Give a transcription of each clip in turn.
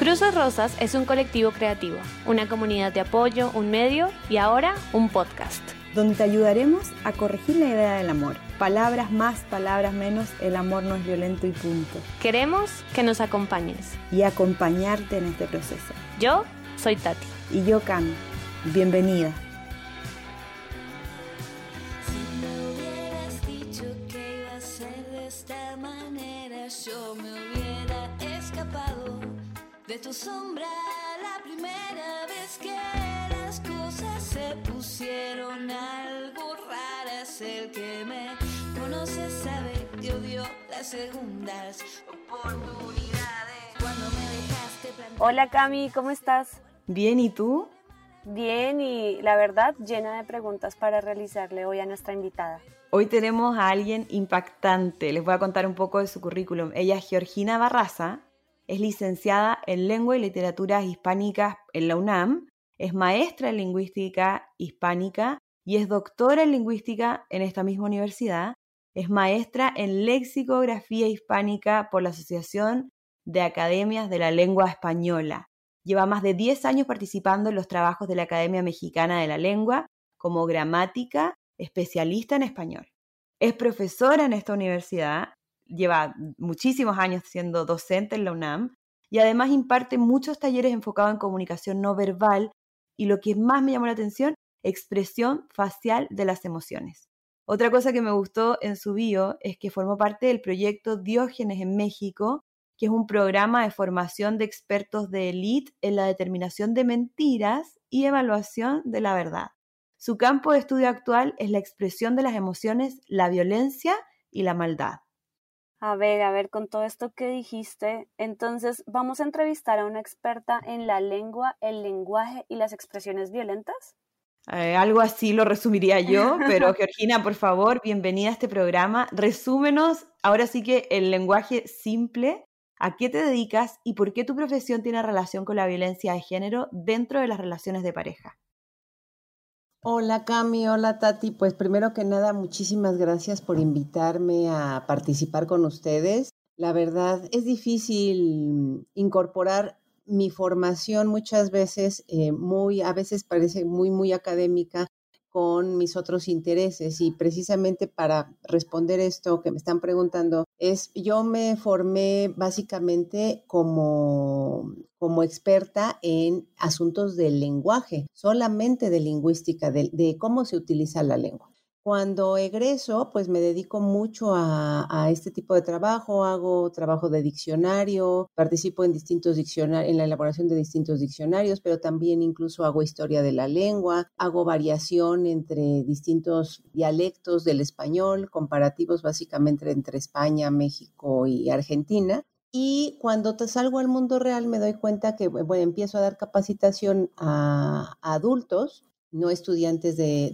Cruces Rosas es un colectivo creativo, una comunidad de apoyo, un medio y ahora un podcast. Donde te ayudaremos a corregir la idea del amor. Palabras más, palabras menos, el amor no es violento y punto. Queremos que nos acompañes. Y acompañarte en este proceso. Yo soy Tati. Y yo Cami. Bienvenida. De tu sombra la primera vez que las cosas se pusieron algo raras. El que me conoce sabe que odio las segundas oportunidades. Cuando me dejaste Hola Cami, ¿cómo estás? Bien, ¿y tú? Bien y la verdad llena de preguntas para realizarle hoy a nuestra invitada. Hoy tenemos a alguien impactante. Les voy a contar un poco de su currículum. Ella es Georgina Barraza, es licenciada en Lengua y Literaturas Hispánicas en la UNAM, es maestra en Lingüística Hispánica y es doctora en Lingüística en esta misma universidad. Es maestra en Lexicografía Hispánica por la Asociación de Academias de la Lengua Española. Lleva más de 10 años participando en los trabajos de la Academia Mexicana de la Lengua como gramática, especialista en español. Es profesora en esta universidad lleva muchísimos años siendo docente en la UNAM y además imparte muchos talleres enfocados en comunicación no verbal y lo que más me llamó la atención, expresión facial de las emociones. Otra cosa que me gustó en su bio es que formó parte del proyecto Diógenes en México, que es un programa de formación de expertos de élite en la determinación de mentiras y evaluación de la verdad. Su campo de estudio actual es la expresión de las emociones, la violencia y la maldad. A ver, a ver, con todo esto que dijiste, entonces vamos a entrevistar a una experta en la lengua, el lenguaje y las expresiones violentas. Eh, algo así lo resumiría yo, pero Georgina, por favor, bienvenida a este programa. Resúmenos ahora sí que el lenguaje simple, a qué te dedicas y por qué tu profesión tiene relación con la violencia de género dentro de las relaciones de pareja. Hola Cami, hola Tati. Pues primero que nada, muchísimas gracias por invitarme a participar con ustedes. La verdad es difícil incorporar mi formación muchas veces, eh, muy, a veces parece muy, muy académica con mis otros intereses y precisamente para responder esto que me están preguntando es yo me formé básicamente como como experta en asuntos del lenguaje, solamente de lingüística, de, cómo se utiliza la lengua. Cuando egreso, pues me dedico mucho a, este tipo de trabajo, hago trabajo de diccionario, participo en distintos diccionarios, en la elaboración de distintos diccionarios, pero también incluso hago historia de la lengua, hago variación entre distintos dialectos del español, comparativos básicamente entre España, México y Argentina. Y cuando salgo al mundo real me doy cuenta que bueno, empiezo a dar capacitación a, adultos, no estudiantes de,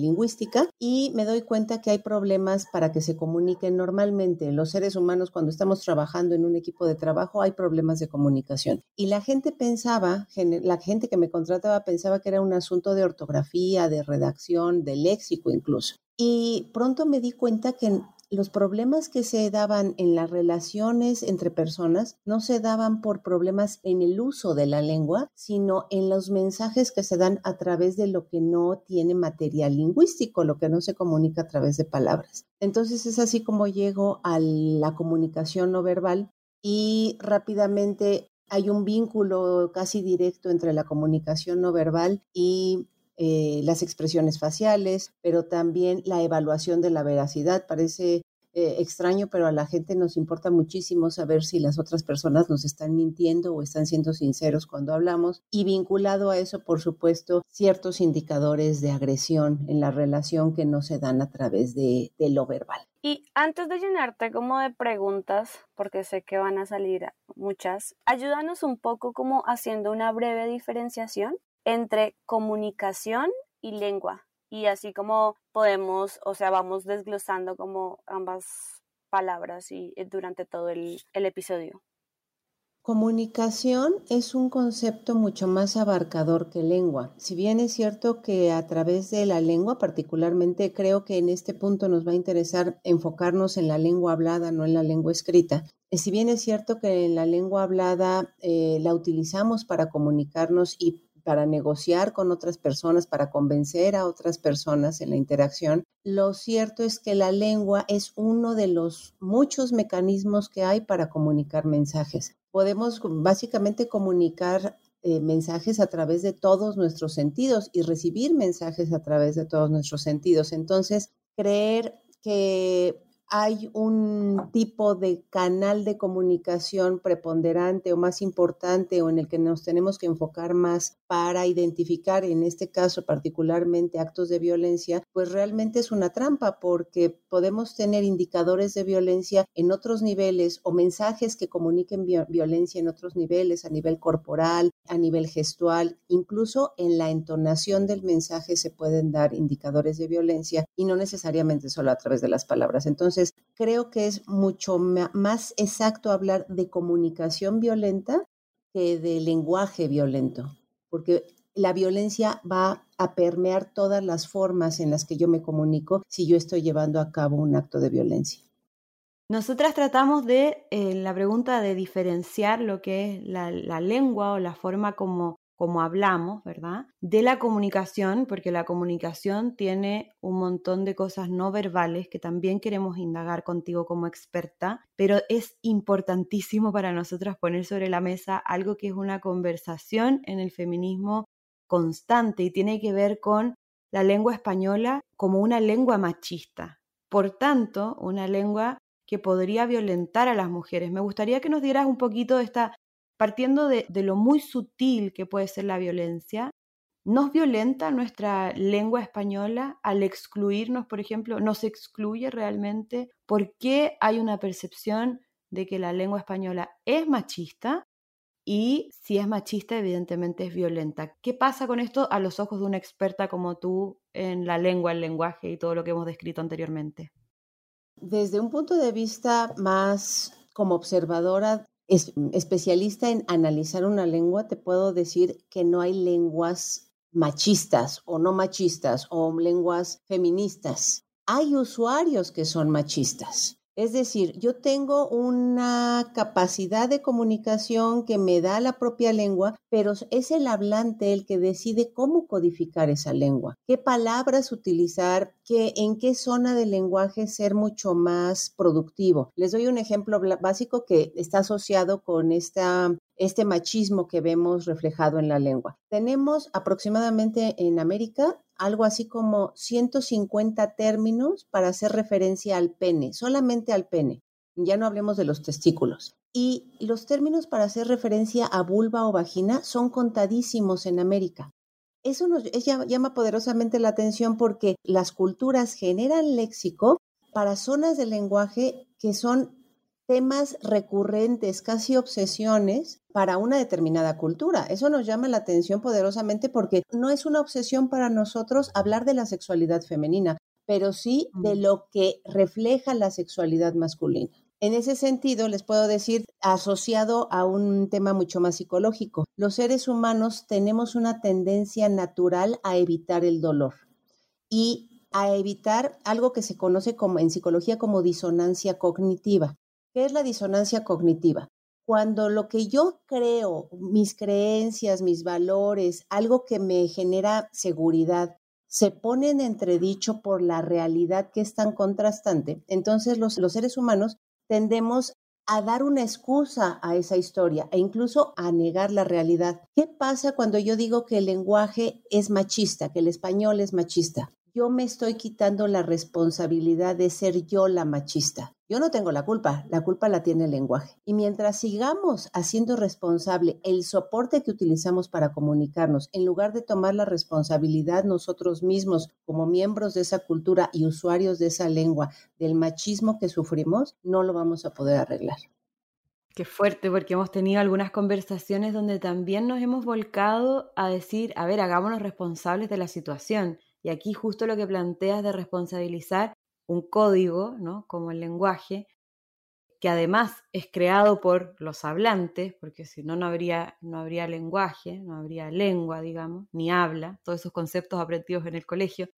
lingüística, y me doy cuenta que hay problemas para que se comuniquen normalmente. Los seres humanos, cuando estamos trabajando en un equipo de trabajo, hay problemas de comunicación. Y la gente pensaba, la gente que me contrataba pensaba que era un asunto de ortografía, de redacción, de léxico incluso. Y pronto me di cuenta que los problemas que se daban en las relaciones entre personas no se daban por problemas en el uso de la lengua, sino en los mensajes que se dan a través de lo que no tiene material lingüístico, lo que no se comunica a través de palabras. Entonces es así como llego a la comunicación no verbal y rápidamente hay un vínculo casi directo entre la comunicación no verbal y eh, las expresiones faciales, pero también la evaluación de la veracidad. Parece eh, extraño, pero a la gente nos importa muchísimo saber si las otras personas nos están mintiendo o están siendo sinceros cuando hablamos. Y vinculado a eso, por supuesto, ciertos indicadores de agresión en la relación que no se dan a través de, de lo verbal. Y antes de llenarte como de preguntas, porque sé que van a salir muchas, ayúdanos un poco como haciendo una breve diferenciación entre comunicación y lengua. Y así como podemos, o sea, vamos desglosando como ambas palabras y eh, durante todo el, episodio. Comunicación es un concepto mucho más abarcador que lengua. Si bien es cierto que a través de la lengua, particularmente creo que en este punto nos va a interesar enfocarnos en la lengua hablada, no en la lengua escrita. Si bien es cierto que en la lengua hablada eh, la utilizamos para comunicarnos y para negociar con otras personas, para convencer a otras personas en la interacción. Lo cierto es que la lengua es uno de los muchos mecanismos que hay para comunicar mensajes. Podemos básicamente comunicar eh, mensajes a través de todos nuestros sentidos y recibir mensajes a través de todos nuestros sentidos. Entonces, creer que hay un tipo de canal de comunicación preponderante o más importante o en el que nos tenemos que enfocar más para identificar, en este caso particularmente actos de violencia, pues realmente es una trampa porque podemos tener indicadores de violencia en otros niveles o mensajes que comuniquen violencia en otros niveles, a nivel corporal, a nivel gestual, incluso en la entonación del mensaje se pueden dar indicadores de violencia y no necesariamente solo a través de las palabras. Entonces, creo que es mucho más exacto hablar de comunicación violenta que de lenguaje violento, porque la violencia va a permear todas las formas en las que yo me comunico si yo estoy llevando a cabo un acto de violencia. Nosotras tratamos de, en la pregunta de diferenciar lo que es la lengua o la forma como como hablamos, ¿verdad? De la comunicación, porque la comunicación tiene un montón de cosas no verbales que también queremos indagar contigo como experta, pero es importantísimo para nosotras poner sobre la mesa algo que es una conversación en el feminismo constante y tiene que ver con la lengua española como una lengua machista. Por tanto, una lengua que podría violentar a las mujeres. Me gustaría que nos dieras un poquito de esta partiendo de, lo muy sutil que puede ser la violencia, ¿nos violenta nuestra lengua española al excluirnos, por ejemplo? ¿Nos excluye realmente? ¿Por qué hay una percepción de que la lengua española es machista? Y si es machista, evidentemente es violenta. ¿Qué pasa con esto a los ojos de una experta como tú en la lengua, el lenguaje y todo lo que hemos descrito anteriormente? Desde un punto de vista más como observadora es, especialista en analizar una lengua, te puedo decir que no hay lenguas machistas o no machistas o lenguas feministas. Hay usuarios que son machistas. Es decir, yo tengo una capacidad de comunicación que me da la propia lengua, pero es el hablante el que decide cómo codificar esa lengua, qué palabras utilizar, qué, en qué zona del lenguaje ser mucho más productivo. Les doy un ejemplo básico que está asociado con esta este machismo que vemos reflejado en la lengua. Tenemos aproximadamente en América algo así como 150 términos para hacer referencia al pene, solamente al pene. Ya no hablemos de los testículos. Y los términos para hacer referencia a vulva o vagina son contadísimos en América. Eso nos llama poderosamente la atención porque las culturas generan léxico para zonas del lenguaje que son temas recurrentes, casi obsesiones para una determinada cultura. Eso nos llama la atención poderosamente porque no es una obsesión para nosotros hablar de la sexualidad femenina, pero sí de lo que refleja la sexualidad masculina. En ese sentido, les puedo decir, asociado a un tema mucho más psicológico, los seres humanos tenemos una tendencia natural a evitar el dolor y a evitar algo que se conoce como en psicología como disonancia cognitiva. ¿Qué es la disonancia cognitiva? Cuando lo que yo creo, mis creencias, mis valores, algo que me genera seguridad, se pone en entredicho por la realidad que es tan contrastante, entonces los, los seres humanos tendemos a dar una excusa a esa historia e incluso a negar la realidad. ¿Qué pasa cuando yo digo que el lenguaje es machista, que el español es machista? Yo me estoy quitando la responsabilidad de ser yo la machista. Yo no tengo la culpa, la culpa la tiene el lenguaje. Y mientras sigamos haciendo responsable el soporte que utilizamos para comunicarnos, en lugar de tomar la responsabilidad nosotros mismos como miembros de esa cultura y usuarios de esa lengua, del machismo que sufrimos, no lo vamos a poder arreglar. Qué fuerte, porque hemos tenido algunas conversaciones donde también nos hemos volcado a decir, a ver, hagámonos responsables de la situación. Y aquí justo lo que planteas de responsabilizar un código, ¿no? como el lenguaje, que además es creado por los hablantes, porque si no, no habría, no habría lenguaje, no habría lengua, digamos, ni habla, todos esos conceptos aprendidos en el colegio,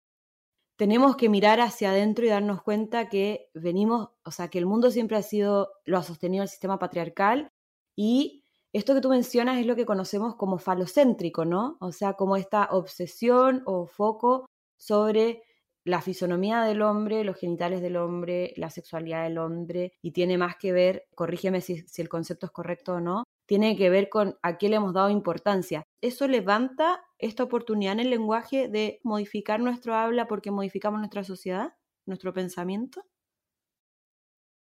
tenemos que mirar hacia adentro y darnos cuenta que venimos, o sea, que el mundo siempre ha sido, lo ha sostenido el sistema patriarcal y esto que tú mencionas es lo que conocemos como falocéntrico, ¿no? O sea, como esta obsesión o foco sobre la fisonomía del hombre, los genitales del hombre, la sexualidad del hombre, y tiene más que ver, corrígeme si, el concepto es correcto o no, tiene que ver con a qué le hemos dado importancia. Eso levanta esta oportunidad en el lenguaje de modificar nuestro habla porque modificamos nuestra sociedad, nuestro pensamiento.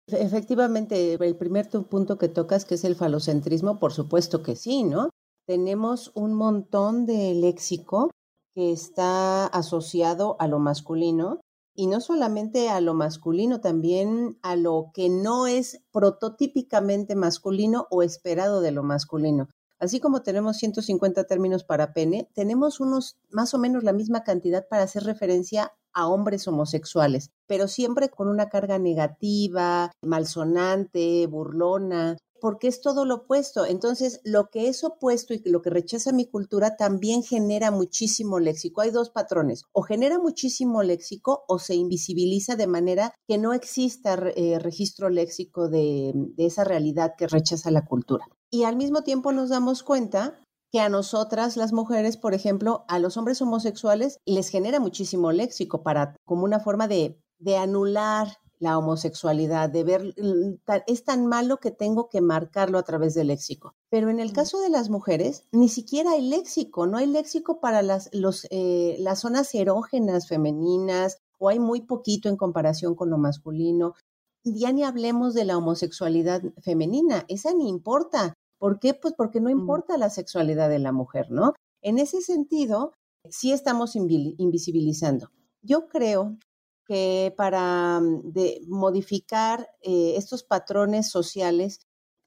Efectivamente, el primer punto que tocas, que es el falocentrismo, por supuesto que sí, ¿no? Tenemos un montón de léxico que está asociado a lo masculino y no solamente a lo masculino, también a lo que no es prototípicamente masculino o esperado de lo masculino. Así como tenemos 150 términos para pene, tenemos unos más o menos la misma cantidad para hacer referencia a hombres homosexuales, pero siempre con una carga negativa, malsonante, burlona porque es todo lo opuesto. Entonces, lo que es opuesto y lo que rechaza mi cultura también genera muchísimo léxico. Hay dos patrones, o genera muchísimo léxico o se invisibiliza de manera que no exista eh, registro léxico de, esa realidad que rechaza la cultura. Y al mismo tiempo nos damos cuenta que a nosotras las mujeres, por ejemplo, a los hombres homosexuales les genera muchísimo léxico para como una forma de anular la homosexualidad, de ver, es tan malo que tengo que marcarlo a través del léxico. Pero en el caso de las mujeres, ni siquiera hay léxico, no hay léxico para las, los, eh, las zonas erógenas femeninas, o hay muy poquito en comparación con lo masculino. Ya ni hablemos de la homosexualidad femenina, esa ni importa. ¿Por qué? Pues porque no importa la sexualidad de la mujer, ¿no? En ese sentido, sí estamos invisibilizando. Yo creo que para mm, de modificar eh, estos patrones sociales,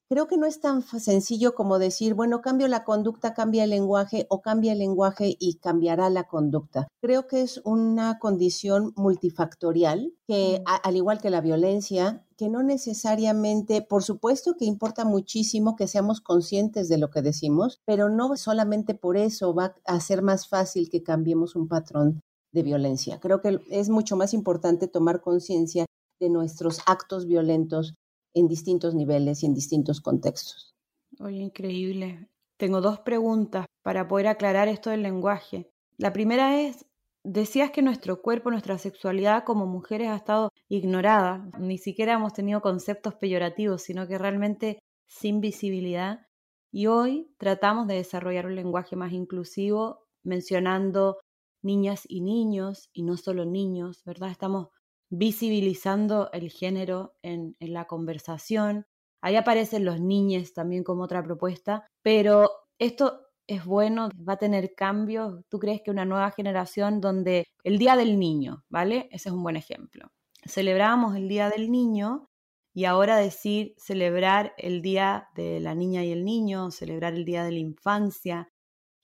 creo que no es tan sencillo como decir, bueno, cambio la conducta, cambia el lenguaje o cambia el lenguaje y cambiará la conducta. Creo que es una condición multifactorial que, al igual que la violencia, que no necesariamente, por supuesto que importa muchísimo que seamos conscientes de lo que decimos, pero no solamente por eso va a ser más fácil que cambiemos un patrón de violencia. Creo que es mucho más importante tomar conciencia de nuestros actos violentos en distintos niveles y en distintos contextos. Oye, increíble. Tengo dos preguntas para poder aclarar esto del lenguaje. La primera es, decías que nuestro cuerpo, nuestra sexualidad como mujeres ha estado ignorada, ni siquiera hemos tenido conceptos peyorativos, sino que realmente sin visibilidad. Y hoy tratamos de desarrollar un lenguaje más inclusivo, mencionando niñas y niños, y no solo niños, ¿verdad? Estamos visibilizando el género en, la conversación. Ahí aparecen los niños también como otra propuesta, pero esto es bueno, va a tener cambios. ¿Tú crees que una nueva generación donde el Día del Niño, ¿vale? Ese es un buen ejemplo. Celebramos el Día del Niño y ahora decir celebrar el Día de la Niña y el Niño, celebrar el Día de la Infancia,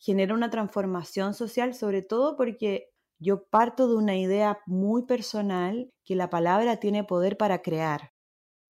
genera una transformación social, sobre todo porque yo parto de una idea muy personal que la palabra tiene poder para crear.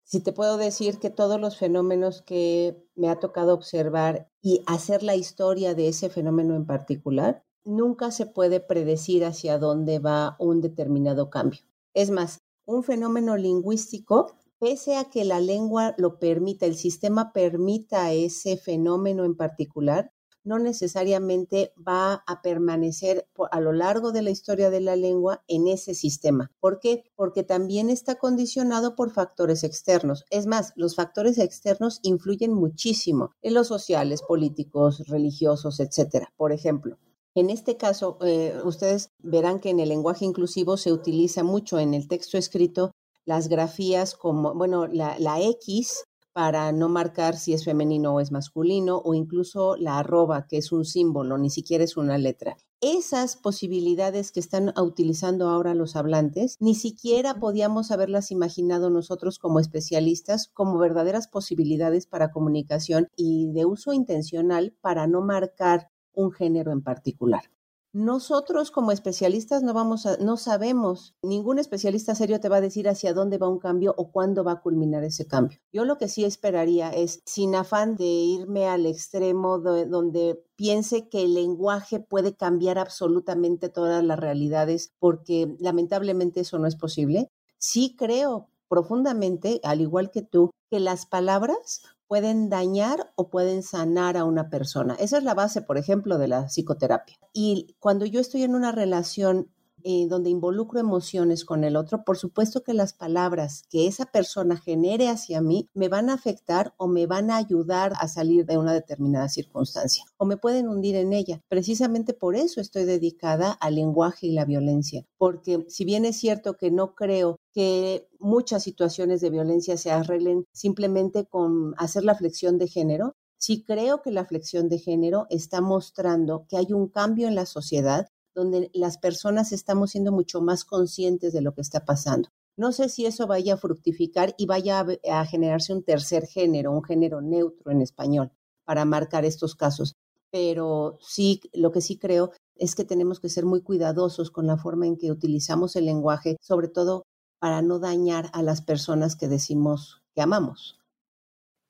Si te puedo decir que todos los fenómenos que me ha tocado observar y hacer la historia de ese fenómeno en particular, nunca se puede predecir hacia dónde va un determinado cambio. Es más, un fenómeno lingüístico, pese a que la lengua lo permita, el sistema permita ese fenómeno en particular, no necesariamente va a permanecer a lo largo de la historia de la lengua en ese sistema. ¿Por qué? Porque también está condicionado por factores externos. Es más, los factores externos influyen muchísimo en los sociales, políticos, religiosos, etcétera. Por ejemplo, en este caso, eh, ustedes verán que en el lenguaje inclusivo se utiliza mucho en el texto escrito las grafías como, bueno, la, la X para no marcar si es femenino o es masculino, o incluso la arroba, que es un símbolo, ni siquiera es una letra. Esas posibilidades que están utilizando ahora los hablantes, ni siquiera podíamos haberlas imaginado nosotros como especialistas como verdaderas posibilidades para comunicación y de uso intencional para no marcar un género en particular. Nosotros como especialistas no vamos a, no sabemos, ningún especialista serio te va a decir hacia dónde va un cambio o cuándo va a culminar ese cambio. Yo lo que sí esperaría es, sin afán de irme al extremo donde piense que el lenguaje puede cambiar absolutamente todas las realidades, porque lamentablemente eso no es posible. Sí creo profundamente, al igual que tú, que las palabras pueden dañar o pueden sanar a una persona. Esa es la base, por ejemplo, de la psicoterapia. Y cuando yo estoy en una relación eh, donde involucro emociones con el otro, por supuesto que las palabras que esa persona genere hacia mí me van a afectar o me van a ayudar a salir de una determinada circunstancia o me pueden hundir en ella. Precisamente por eso estoy dedicada al lenguaje y la violencia, porque si bien es cierto que no creo que muchas situaciones de violencia se arreglen simplemente con hacer la flexión de género, Sí creo que la flexión de género está mostrando que hay un cambio en la sociedad donde las personas estamos siendo mucho más conscientes de lo que está pasando. No sé si eso vaya a fructificar y vaya a, generarse un tercer género, un género neutro en español, para marcar estos casos. Pero sí, lo que sí creo es que tenemos que ser muy cuidadosos con la forma en que utilizamos el lenguaje, sobre todo para no dañar a las personas que decimos que amamos.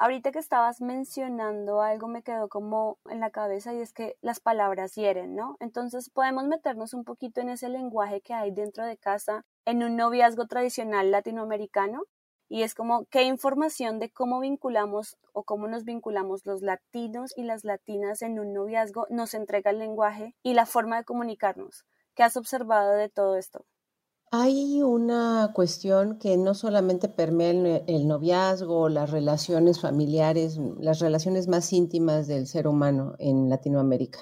Ahorita que estabas mencionando algo me quedó como en la cabeza y es que las palabras hieren, ¿no? Entonces podemos meternos un poquito en ese lenguaje que hay dentro de casa en un noviazgo tradicional latinoamericano y es como qué información de cómo vinculamos o cómo nos vinculamos los latinos y las latinas en un noviazgo nos entrega el lenguaje y la forma de comunicarnos. ¿Qué has observado de todo esto? Hay una cuestión que no solamente permea el, noviazgo, las relaciones familiares, las relaciones más íntimas del ser humano en Latinoamérica,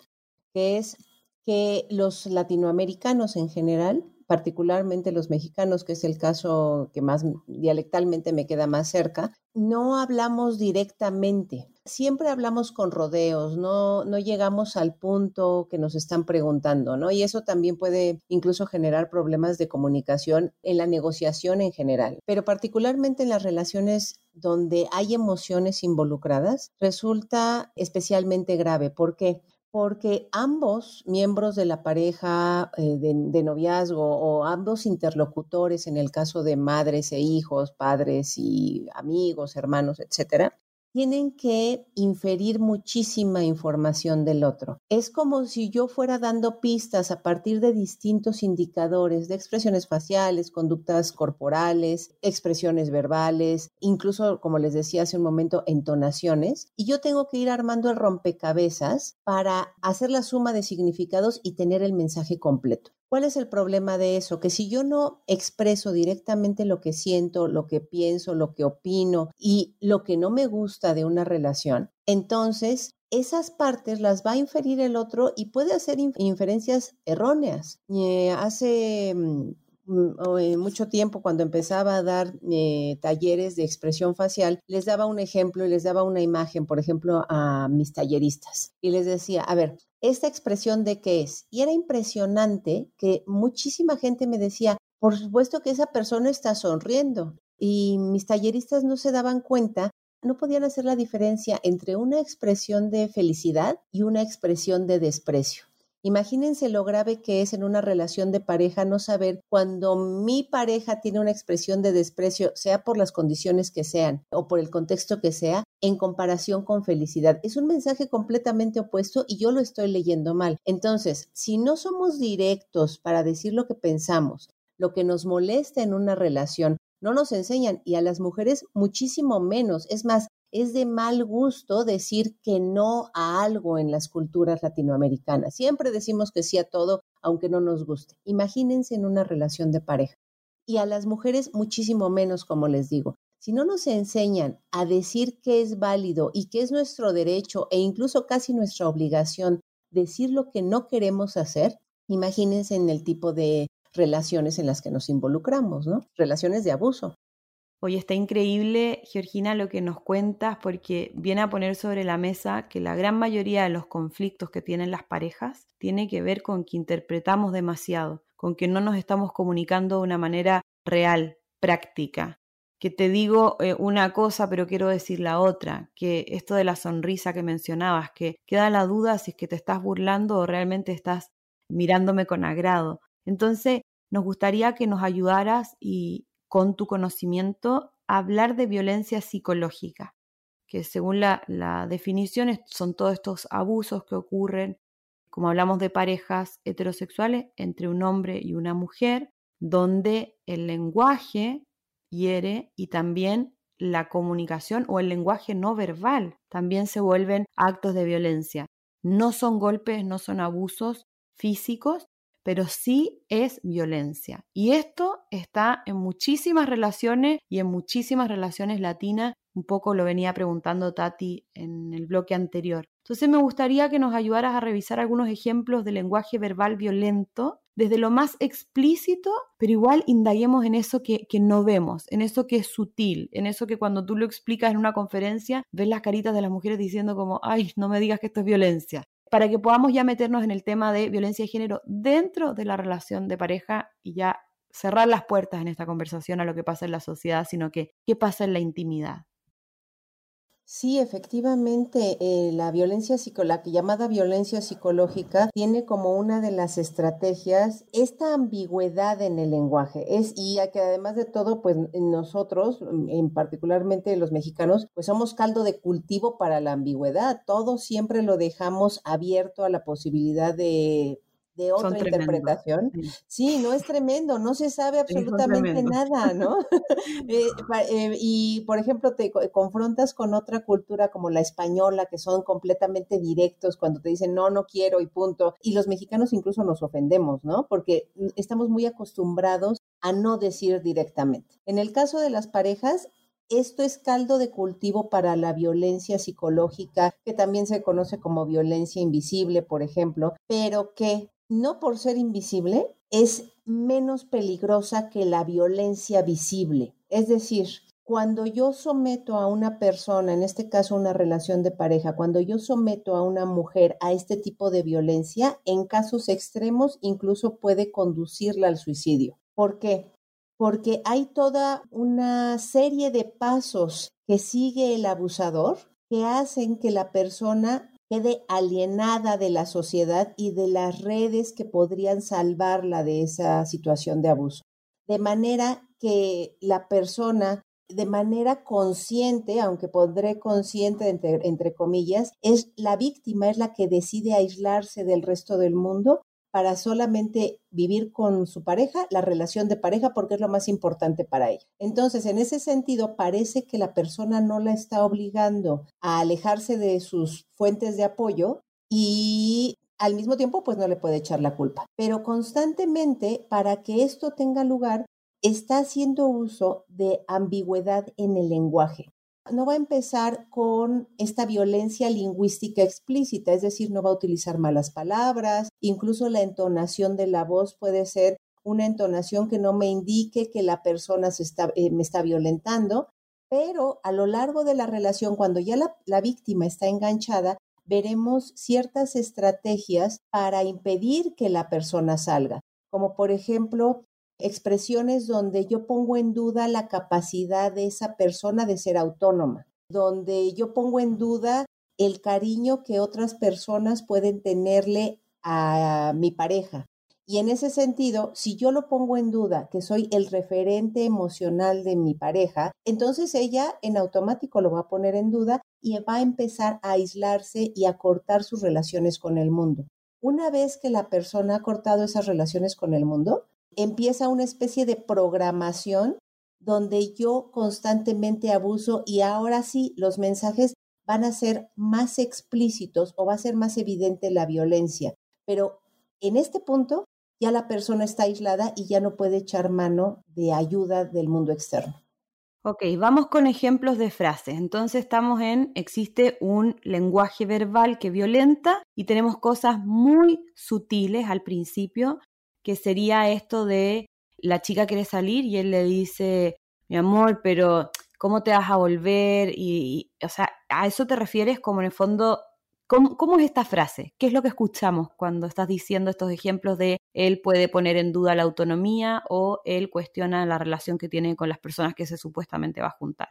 que es que los latinoamericanos en general, particularmente los mexicanos, que es el caso que más dialectalmente me queda más cerca, no hablamos directamente siempre hablamos con rodeos, no, no llegamos al punto que nos están preguntando, ¿no? Y eso también puede incluso generar problemas de comunicación en la negociación en general, pero particularmente en las relaciones donde hay emociones involucradas, resulta especialmente grave. ¿Por qué? Porque ambos miembros de la pareja eh, de, de, noviazgo o ambos interlocutores, en el caso de madres e hijos, padres y amigos, hermanos, etcétera, tienen que inferir muchísima información del otro. Es como si yo fuera dando pistas a partir de distintos indicadores de expresiones faciales, conductas corporales, expresiones verbales, incluso, como les decía hace un momento, entonaciones, y yo tengo que ir armando el rompecabezas para hacer la suma de significados y tener el mensaje completo. ¿Cuál es el problema de eso? Que si yo no expreso directamente lo que siento, lo que pienso, lo que opino y lo que no me gusta de una relación, entonces esas partes las va a inferir el otro y puede hacer inferencias erróneas. Eh, hace mm, mucho tiempo cuando empezaba a dar eh, talleres de expresión facial, les daba un ejemplo y les daba una imagen, por ejemplo, a mis talleristas. Y les decía, a ver, esta expresión de qué es. Y era impresionante que muchísima gente me decía, por supuesto que esa persona está sonriendo. Y mis talleristas no se daban cuenta, no podían hacer la diferencia entre una expresión de felicidad y una expresión de desprecio. Imagínense lo grave que es en una relación de pareja no saber cuando mi pareja tiene una expresión de desprecio, sea por las condiciones que sean o por el contexto que sea, en comparación con felicidad. Es un mensaje completamente opuesto y yo lo estoy leyendo mal. Entonces, si no somos directos para decir lo que pensamos, lo que nos molesta en una relación, no nos enseñan y a las mujeres muchísimo menos. Es más, es de mal gusto decir que no a algo en las culturas latinoamericanas. Siempre decimos que sí a todo, aunque no nos guste. Imagínense en una relación de pareja. Y a las mujeres muchísimo menos, como les digo. Si no nos enseñan a decir que es válido y que es nuestro derecho e incluso casi nuestra obligación decir lo que no queremos hacer, imagínense en el tipo de relaciones en las que nos involucramos, ¿no? Relaciones de abuso. Hoy está increíble, Georgina, lo que nos cuentas, porque viene a poner sobre la mesa que la gran mayoría de los conflictos que tienen las parejas tiene que ver con que interpretamos demasiado, con que no nos estamos comunicando de una manera real, práctica. Que te digo eh, una cosa, pero quiero decir la otra, que esto de la sonrisa que mencionabas, que queda la duda si es que te estás burlando o realmente estás mirándome con agrado. Entonces, nos gustaría que nos ayudaras y con tu conocimiento hablar de violencia psicológica, que según la, la definición son todos estos abusos que ocurren, como hablamos de parejas heterosexuales, entre un hombre y una mujer, donde el lenguaje hiere y también la comunicación o el lenguaje no verbal también se vuelven actos de violencia. No son golpes, no son abusos físicos, pero sí es violencia. Y esto está en muchísimas relaciones y en muchísimas relaciones latinas. Un poco lo venía preguntando Tati en el bloque anterior. Entonces me gustaría que nos ayudaras a revisar algunos ejemplos de lenguaje verbal violento desde lo más explícito, pero igual indaguemos en eso que, no vemos, en eso que es sutil, en eso que cuando tú lo explicas en una conferencia, ves las caritas de las mujeres diciendo como, ay, no me digas que esto es violencia, para que podamos ya meternos en el tema de violencia de género dentro de la relación de pareja y ya cerrar las puertas en esta conversación a lo que pasa en la sociedad, sino que qué pasa en la intimidad. Sí, efectivamente, eh, la violencia la llamada violencia psicológica tiene como una de las estrategias esta ambigüedad en el lenguaje. Es, y que además de todo, pues nosotros, en particularmente los mexicanos, pues somos caldo de cultivo para la ambigüedad. Todo siempre lo dejamos abierto a la posibilidad de de otra interpretación. Sí. no es tremendo, no se sabe absolutamente nada, ¿no? Eh, eh, y, por ejemplo, te confrontas con otra cultura como la española, que son completamente directos cuando te dicen, no, no quiero y punto. Y los mexicanos incluso nos ofendemos, ¿no? Porque estamos muy acostumbrados a no decir directamente. En el caso de las parejas, esto es caldo de cultivo para la violencia psicológica, que también se conoce como violencia invisible, por ejemplo, pero que no por ser invisible, es menos peligrosa que la violencia visible. Es decir, cuando yo someto a una persona, en este caso una relación de pareja, cuando yo someto a una mujer a este tipo de violencia, en casos extremos incluso puede conducirla al suicidio. ¿Por qué? Porque hay toda una serie de pasos que sigue el abusador que hacen que la persona quede alienada de la sociedad y de las redes que podrían salvarla de esa situación de abuso. De manera que la persona, de manera consciente, aunque pondré consciente entre, entre comillas, es la víctima, es la que decide aislarse del resto del mundo para solamente vivir con su pareja, la relación de pareja, porque es lo más importante para ella. Entonces, en ese sentido, parece que la persona no la está obligando a alejarse de sus fuentes de apoyo y al mismo tiempo, pues no le puede echar la culpa. Pero constantemente, para que esto tenga lugar, está haciendo uso de ambigüedad en el lenguaje no va a empezar con esta violencia lingüística explícita, es decir, no va a utilizar malas palabras, incluso la entonación de la voz puede ser una entonación que no me indique que la persona se está, eh, me está violentando, pero a lo largo de la relación, cuando ya la, la víctima está enganchada, veremos ciertas estrategias para impedir que la persona salga, como por ejemplo expresiones donde yo pongo en duda la capacidad de esa persona de ser autónoma, donde yo pongo en duda el cariño que otras personas pueden tenerle a mi pareja. Y en ese sentido, si yo lo pongo en duda, que soy el referente emocional de mi pareja, entonces ella en automático lo va a poner en duda y va a empezar a aislarse y a cortar sus relaciones con el mundo. Una vez que la persona ha cortado esas relaciones con el mundo, empieza una especie de programación donde yo constantemente abuso y ahora sí los mensajes van a ser más explícitos o va a ser más evidente la violencia. Pero en este punto ya la persona está aislada y ya no puede echar mano de ayuda del mundo externo. Ok, vamos con ejemplos de frases. Entonces estamos en, existe un lenguaje verbal que violenta y tenemos cosas muy sutiles al principio que sería esto de la chica quiere salir y él le dice, mi amor, pero ¿cómo te vas a volver? Y, o sea, ¿a eso te refieres como en el fondo? ¿cómo, ¿Cómo es esta frase? ¿Qué es lo que escuchamos cuando estás diciendo estos ejemplos de él puede poner en duda la autonomía o él cuestiona la relación que tiene con las personas que se supuestamente va a juntar?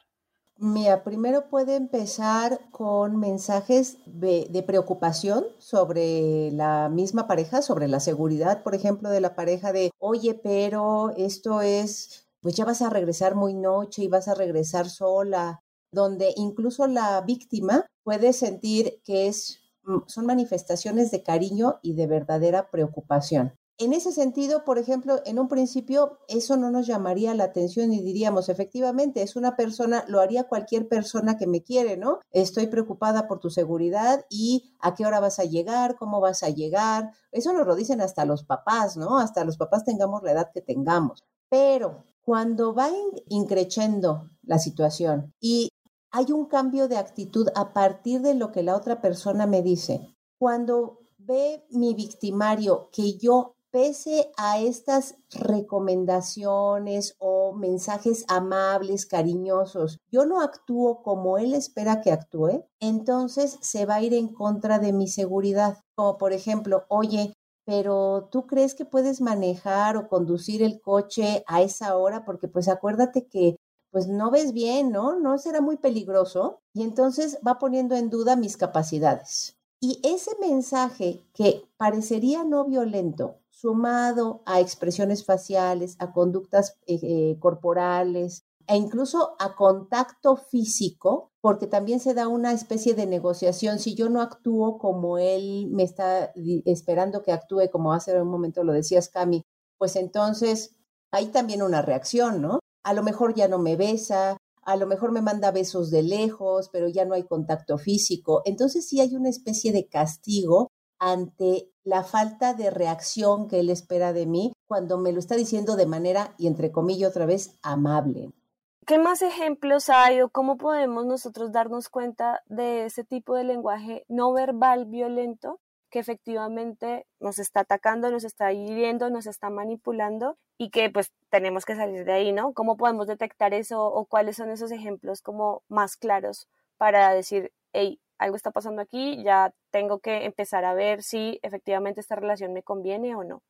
Mira, primero puede empezar con mensajes de, de, preocupación sobre la misma pareja, sobre la seguridad, por ejemplo, de la pareja de, oye, pero esto es, pues ya vas a regresar muy noche y vas a regresar sola, donde incluso la víctima puede sentir que es, mm, son manifestaciones de cariño y de verdadera preocupación. En ese sentido, por ejemplo, en un principio eso no nos llamaría la atención y diríamos, efectivamente, es una persona, lo haría cualquier persona que me quiere, ¿no? Estoy preocupada por tu seguridad y a qué hora vas a llegar, cómo vas a llegar. Eso nos lo dicen hasta los papás, ¿no? Hasta los papás tengamos la edad que tengamos. Pero cuando va increciendo la situación y hay un cambio de actitud a partir de lo que la otra persona me dice, cuando ve mi victimario que yo pese a estas recomendaciones o mensajes amables, cariñosos, yo no actúo como él espera que actúe, entonces se va a ir en contra de mi seguridad. Como por ejemplo, oye, pero tú crees que puedes manejar o conducir el coche a esa hora porque pues acuérdate que pues no ves bien, ¿no? No será muy peligroso y entonces va poniendo en duda mis capacidades. Y ese mensaje que parecería no violento, sumado a expresiones faciales, a conductas eh, eh, corporales e incluso a contacto físico, porque también se da una especie de negociación. Si yo no actúo como él me está esperando que actúe, como hace un momento lo decías, Cami, pues entonces hay también una reacción, ¿no? A lo mejor ya no me besa, a lo mejor me manda besos de lejos, pero ya no hay contacto físico. Entonces sí hay una especie de castigo ante la falta de reacción que él espera de mí cuando me lo está diciendo de manera, y entre comillas otra vez, amable. ¿Qué más ejemplos hay o cómo podemos nosotros darnos cuenta de ese tipo de lenguaje no verbal violento que efectivamente nos está atacando, nos está hiriendo, nos está manipulando y que pues tenemos que salir de ahí, ¿no? ¿Cómo podemos detectar eso o cuáles son esos ejemplos como más claros para decir, hey, algo está pasando aquí, ya tengo que empezar a ver si efectivamente esta relación me conviene o no.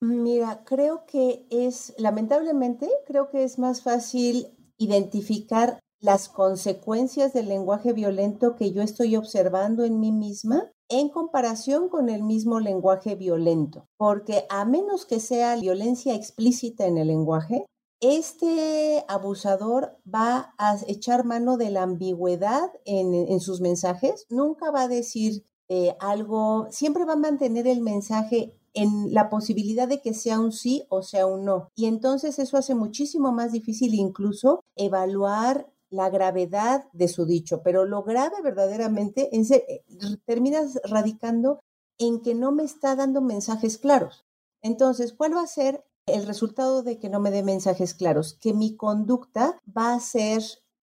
Mira, creo que es, lamentablemente, creo que es más fácil identificar las consecuencias del lenguaje violento que yo estoy observando en mí misma en comparación con el mismo lenguaje violento, porque a menos que sea violencia explícita en el lenguaje, este abusador va a echar mano de la ambigüedad en, sus mensajes, nunca va a decir eh, algo, siempre va a mantener el mensaje en la posibilidad de que sea un sí o sea un no. Y entonces eso hace muchísimo más difícil incluso evaluar la gravedad de su dicho, pero lo grave verdaderamente eh, termina radicando en que no me está dando mensajes claros. Entonces, ¿cuál va a ser el resultado de que no me dé mensajes claros, que mi conducta va a ser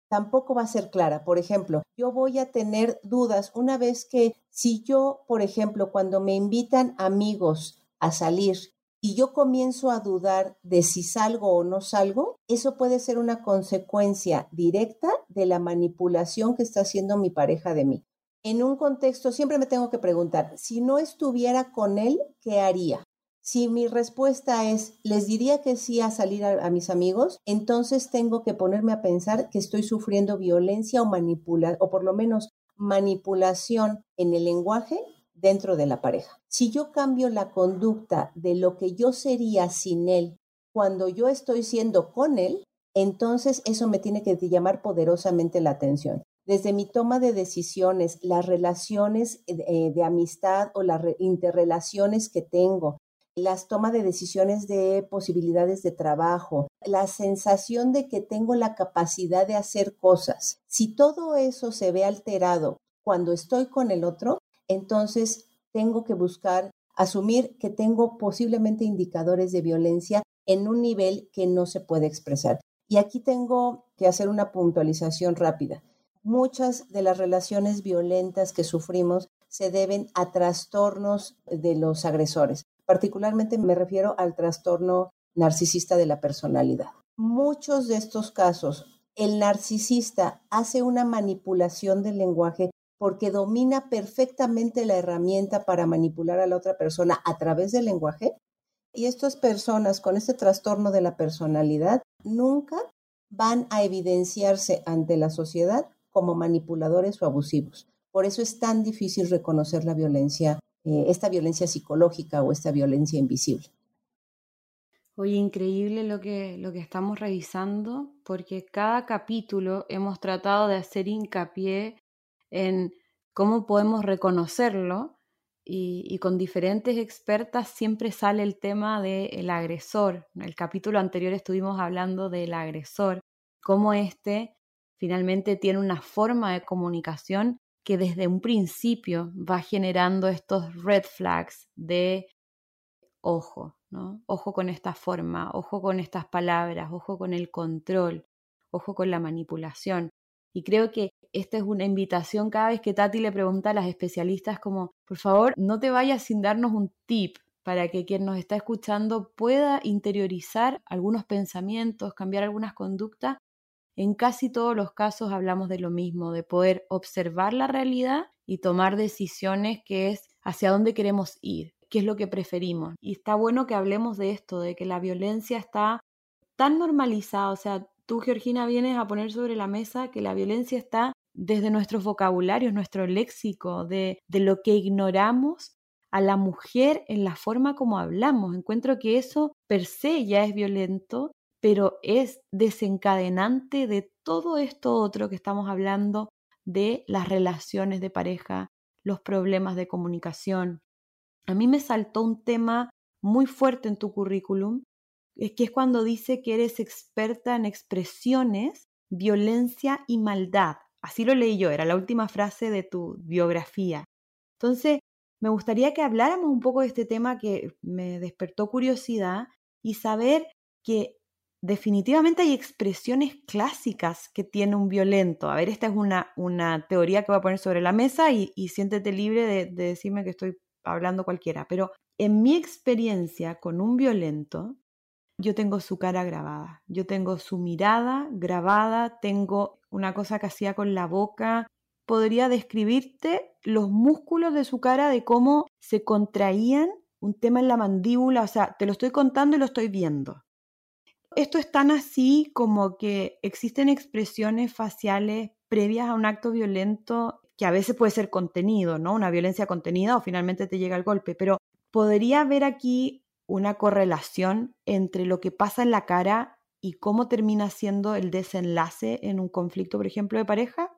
tampoco va a ser clara. Por ejemplo, yo voy a tener dudas una vez que si yo, por ejemplo, cuando me invitan amigos a salir y yo comienzo a dudar de si salgo o no salgo, eso puede ser una consecuencia directa de la manipulación que está haciendo mi pareja de mí. En un contexto, siempre me tengo que preguntar, si no estuviera con él, ¿qué haría? Si mi respuesta es, les diría que sí a salir a, mis amigos, entonces tengo que ponerme a pensar que estoy sufriendo violencia o manipulación, o por lo menos manipulación en el lenguaje dentro de la pareja. Si yo cambio la conducta de lo que yo sería sin él cuando yo estoy siendo con él, entonces eso me tiene que llamar poderosamente la atención. Desde mi toma de decisiones, las relaciones eh, de amistad o las interrelaciones que tengo, las tomas de decisiones de posibilidades de trabajo, la sensación de que tengo la capacidad de hacer cosas. Si todo eso se ve alterado cuando estoy con el otro, entonces tengo que buscar asumir que tengo posiblemente indicadores de violencia en un nivel que no se puede expresar. Y aquí tengo que hacer una puntualización rápida. Muchas de las relaciones violentas que sufrimos se deben a trastornos de los agresores. Particularmente me refiero al trastorno narcisista de la personalidad. Muchos de estos casos, el narcisista hace una manipulación del lenguaje porque domina perfectamente la herramienta para manipular a la otra persona a través del lenguaje. Y estas personas con este trastorno de la personalidad nunca van a evidenciarse ante la sociedad como manipuladores o abusivos. Por eso es tan difícil reconocer la violencia, eh, esta violencia psicológica o esta violencia invisible. Oye, increíble lo que, lo que estamos revisando, porque cada capítulo hemos tratado de hacer hincapié en cómo podemos reconocerlo y, con diferentes expertas siempre sale el tema del agresor. En el capítulo anterior estuvimos hablando del agresor, cómo éste finalmente tiene una forma de comunicación que desde un principio va generando estos red flags de ojo, ¿no? Ojo con esta forma, ojo con estas palabras, ojo con el control, ojo con la manipulación. Y creo que esta es una invitación cada vez que Tati le pregunta a las especialistas como, por favor, no te vayas sin darnos un tip para que quien nos está escuchando pueda interiorizar algunos pensamientos, cambiar algunas conductas. En casi todos los casos hablamos de lo mismo, de poder observar la realidad y tomar decisiones que es hacia dónde queremos ir, qué es lo que preferimos. Y está bueno que hablemos de esto, de que la violencia está tan normalizada, o sea, tú, Georgina, vienes a poner sobre la mesa que la violencia está desde nuestros vocabularios, nuestro léxico, de, de lo que ignoramos a la mujer en la forma como hablamos. Encuentro que eso per se ya es violento, pero es desencadenante de todo esto otro que estamos hablando de las relaciones de pareja, los problemas de comunicación. A mí me saltó un tema muy fuerte en tu currículum, que es cuando dice que eres experta en expresiones, violencia y maldad. Así lo leí yo, era la última frase de tu biografía. Entonces, me gustaría que habláramos un poco de este tema que me despertó curiosidad y saber que definitivamente hay expresiones clásicas que tiene un violento. A ver, esta es una, una teoría que voy a poner sobre la mesa y, siéntete libre de, de decirme que estoy hablando cualquiera. Pero en mi experiencia con un violento, yo tengo su cara grabada, yo tengo su mirada grabada, tengo una cosa que hacía con la boca. Podría describirte los músculos de su cara, de cómo se contraían, un tema en la mandíbula, o sea, te lo estoy contando y lo estoy viendo. Esto es tan así como que existen expresiones faciales previas a un acto violento que a veces puede ser contenido, ¿no? Una violencia contenida o finalmente te llega el golpe, pero podría haber aquí una correlación entre lo que pasa en la cara y cómo termina siendo el desenlace en un conflicto, por ejemplo, de pareja?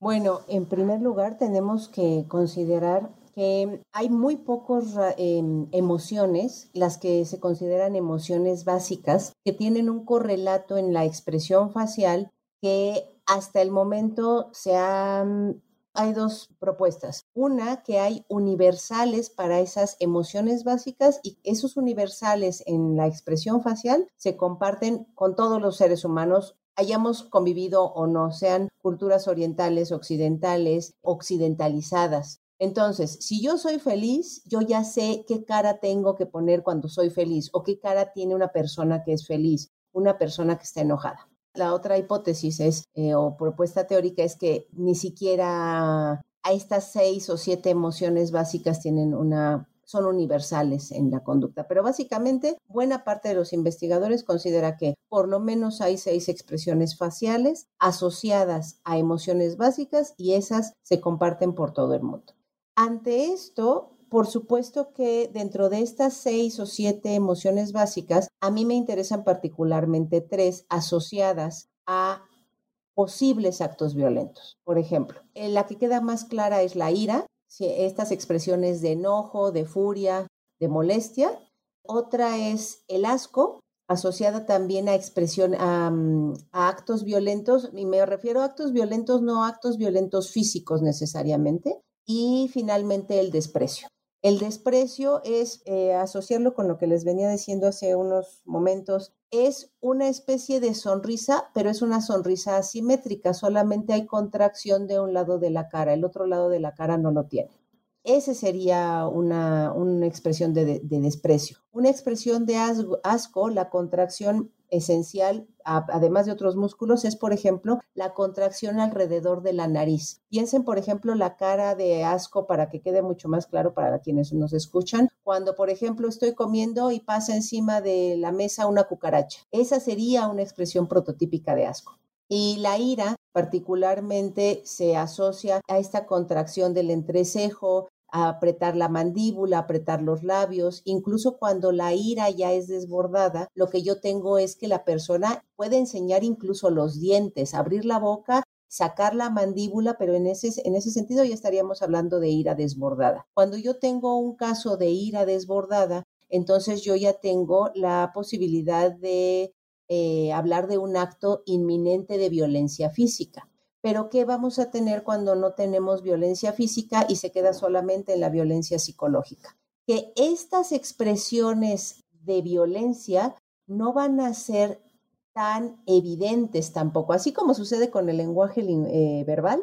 Bueno, en primer lugar tenemos que considerar que hay muy pocas em, emociones, las que se consideran emociones básicas, que tienen un correlato en la expresión facial que hasta el momento se han hay dos propuestas. Una, que hay universales para esas emociones básicas y esos universales en la expresión facial se comparten con todos los seres humanos hayamos convivido o no, sean culturas orientales, occidentales, occidentalizadas. Entonces, si yo soy feliz, yo ya sé qué cara tengo que poner cuando soy feliz o qué cara tiene una persona que es feliz, una persona que está enojada. La otra hipótesis es, eh, o propuesta teórica es que ni siquiera a estas seis o siete emociones básicas tienen una son universales en la conducta. Pero básicamente, buena parte de los investigadores considera que por lo menos hay seis expresiones faciales asociadas a emociones básicas y esas se comparten por todo el mundo. Ante esto, por supuesto que dentro de estas seis o siete emociones básicas, a mí me interesan particularmente tres asociadas a posibles actos violentos. Por ejemplo, la que queda más clara es la ira, estas expresiones de enojo, de furia, de molestia. Otra es el asco, asociada también a expresión a, a, actos violentos, y me refiero a actos violentos, no actos violentos físicos necesariamente, y finalmente el desprecio. El desprecio es, eh, asociarlo con lo que les venía diciendo hace unos momentos, es una especie de sonrisa, pero es una sonrisa asimétrica, solamente hay contracción de un lado de la cara, el otro lado de la cara no lo tiene. Ese sería una, expresión de, desprecio. Una expresión de asco, la contracción esencial, además de otros músculos, es, por ejemplo, la contracción alrededor de la nariz. Piensen, por ejemplo, la cara de asco para que quede mucho más claro para quienes nos escuchan. Cuando, por ejemplo, estoy comiendo y pasa encima de la mesa una cucaracha. Esa sería una expresión prototípica de asco. Y la ira particularmente se asocia a esta contracción del entrecejo, apretar la mandíbula, apretar los labios, incluso cuando la ira ya es desbordada, lo que yo tengo es que la persona puede enseñar incluso los dientes, abrir la boca sacar la mandíbula, pero en ese, en ese sentido ya estaríamos hablando de ira desbordada. Cuando yo tengo un caso de ira desbordada, entonces yo ya tengo la posibilidad de eh, hablar de un acto inminente de violencia física. Pero ¿qué vamos a tener cuando no tenemos violencia física y se queda solamente en la violencia psicológica? Que estas expresiones de violencia no van a ser tan evidentes tampoco, así como sucede con el lenguaje eh, verbal,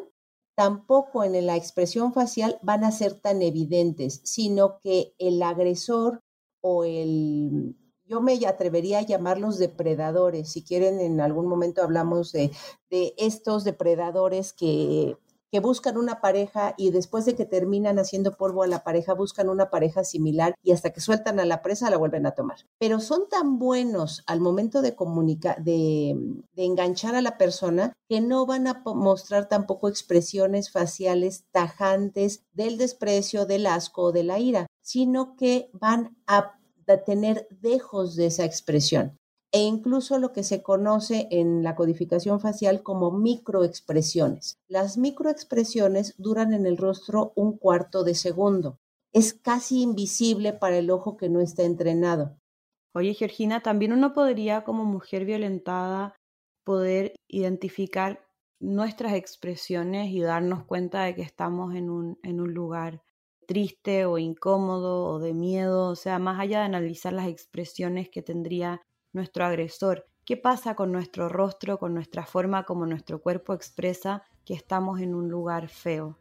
tampoco en la expresión facial van a ser tan evidentes, sino que el agresor o el yo me atrevería a llamarlos depredadores. Si quieren, en algún momento hablamos de, estos depredadores que, que buscan una pareja y después de que terminan haciendo polvo a la pareja, buscan una pareja similar y hasta que sueltan a la presa la vuelven a tomar. Pero son tan buenos al momento de comunicar, de, de enganchar a la persona, que no van a mostrar tampoco expresiones faciales tajantes del desprecio, del asco o de la ira, sino que van a de tener dejos de esa expresión e incluso lo que se conoce en la codificación facial como microexpresiones. Las microexpresiones duran en el rostro un cuarto de segundo. Es casi invisible para el ojo que no está entrenado. Oye, Georgina, también uno podría como mujer violentada poder identificar nuestras expresiones y darnos cuenta de que estamos en un, en un lugar triste o incómodo o de miedo, o sea, más allá de analizar las expresiones que tendría nuestro agresor, ¿qué pasa con nuestro rostro, con nuestra forma como nuestro cuerpo expresa que estamos en un lugar feo?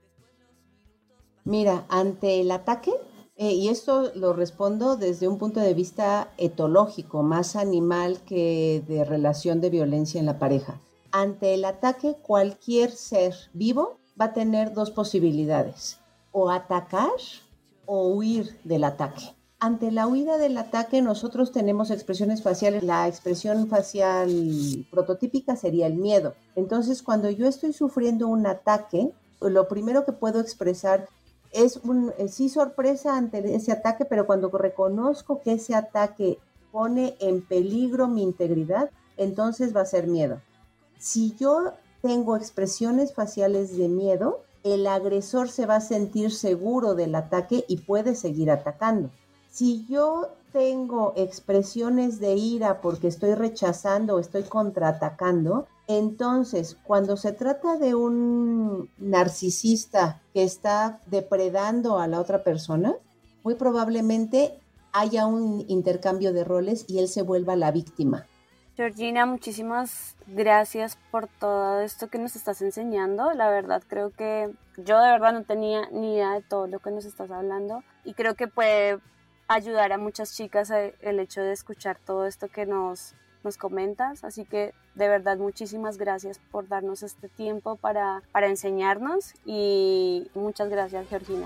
Mira, ante el ataque, eh, y esto lo respondo desde un punto de vista etológico, más animal que de relación de violencia en la pareja. Ante el ataque, cualquier ser vivo va a tener dos posibilidades o atacar o huir del ataque. Ante la huida del ataque nosotros tenemos expresiones faciales. La expresión facial prototípica sería el miedo. Entonces cuando yo estoy sufriendo un ataque, lo primero que puedo expresar es un, eh, sí sorpresa ante ese ataque, pero cuando reconozco que ese ataque pone en peligro mi integridad, entonces va a ser miedo. Si yo tengo expresiones faciales de miedo, el agresor se va a sentir seguro del ataque y puede seguir atacando. Si yo tengo expresiones de ira porque estoy rechazando o estoy contraatacando, entonces cuando se trata de un narcisista que está depredando a la otra persona, muy probablemente haya un intercambio de roles y él se vuelva la víctima. Georgina, muchísimas gracias por todo esto que nos estás enseñando. La verdad creo que yo de verdad no tenía ni idea de todo lo que nos estás hablando y creo que puede ayudar a muchas chicas el hecho de escuchar todo esto que nos, nos comentas. Así que de verdad muchísimas gracias por darnos este tiempo para, para enseñarnos y muchas gracias Georgina.